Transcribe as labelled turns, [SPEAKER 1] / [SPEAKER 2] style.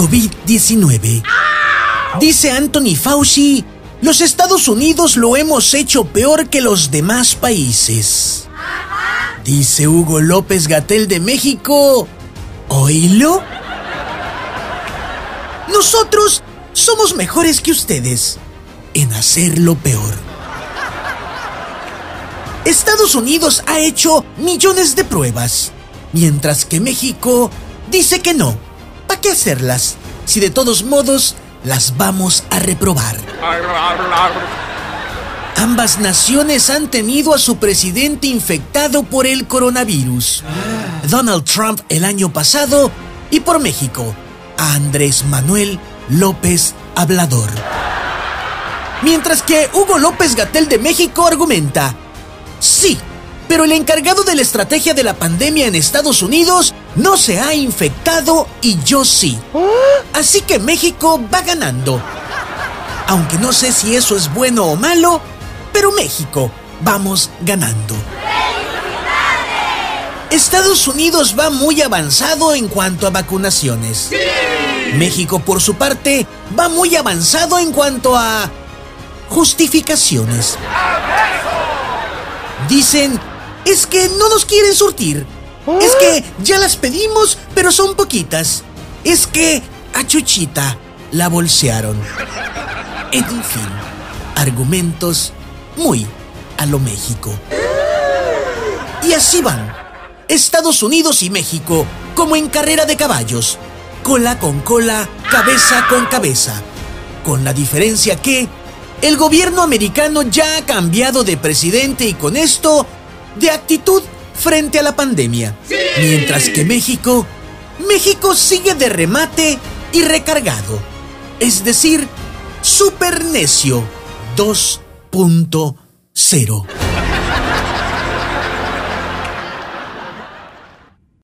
[SPEAKER 1] COVID-19. Dice Anthony Fauci, los Estados Unidos lo hemos hecho peor que los demás países. Dice Hugo López Gatel de México, ¿oílo? Nosotros somos mejores que ustedes en hacerlo peor. Estados Unidos ha hecho millones de pruebas, mientras que México dice que no. ¿Para qué hacerlas si de todos modos las vamos a reprobar? Ambas naciones han tenido a su presidente infectado por el coronavirus. Donald Trump el año pasado y por México, a Andrés Manuel López Hablador. Mientras que Hugo López Gatel de México argumenta, sí, pero el encargado de la estrategia de la pandemia en Estados Unidos no se ha infectado y yo sí. Así que México va ganando. Aunque no sé si eso es bueno o malo, pero México vamos ganando. Estados Unidos va muy avanzado en cuanto a vacunaciones. México, por su parte, va muy avanzado en cuanto a justificaciones. Dicen, es que no nos quieren surtir. Es que ya las pedimos, pero son poquitas. Es que a Chuchita la bolsearon. En fin, argumentos muy a lo México. Y así van. Estados Unidos y México, como en carrera de caballos. Cola con cola, cabeza con cabeza. Con la diferencia que el gobierno americano ya ha cambiado de presidente y con esto de actitud frente a la pandemia. Mientras que México, México sigue de remate y recargado. Es decir, super necio 2.0.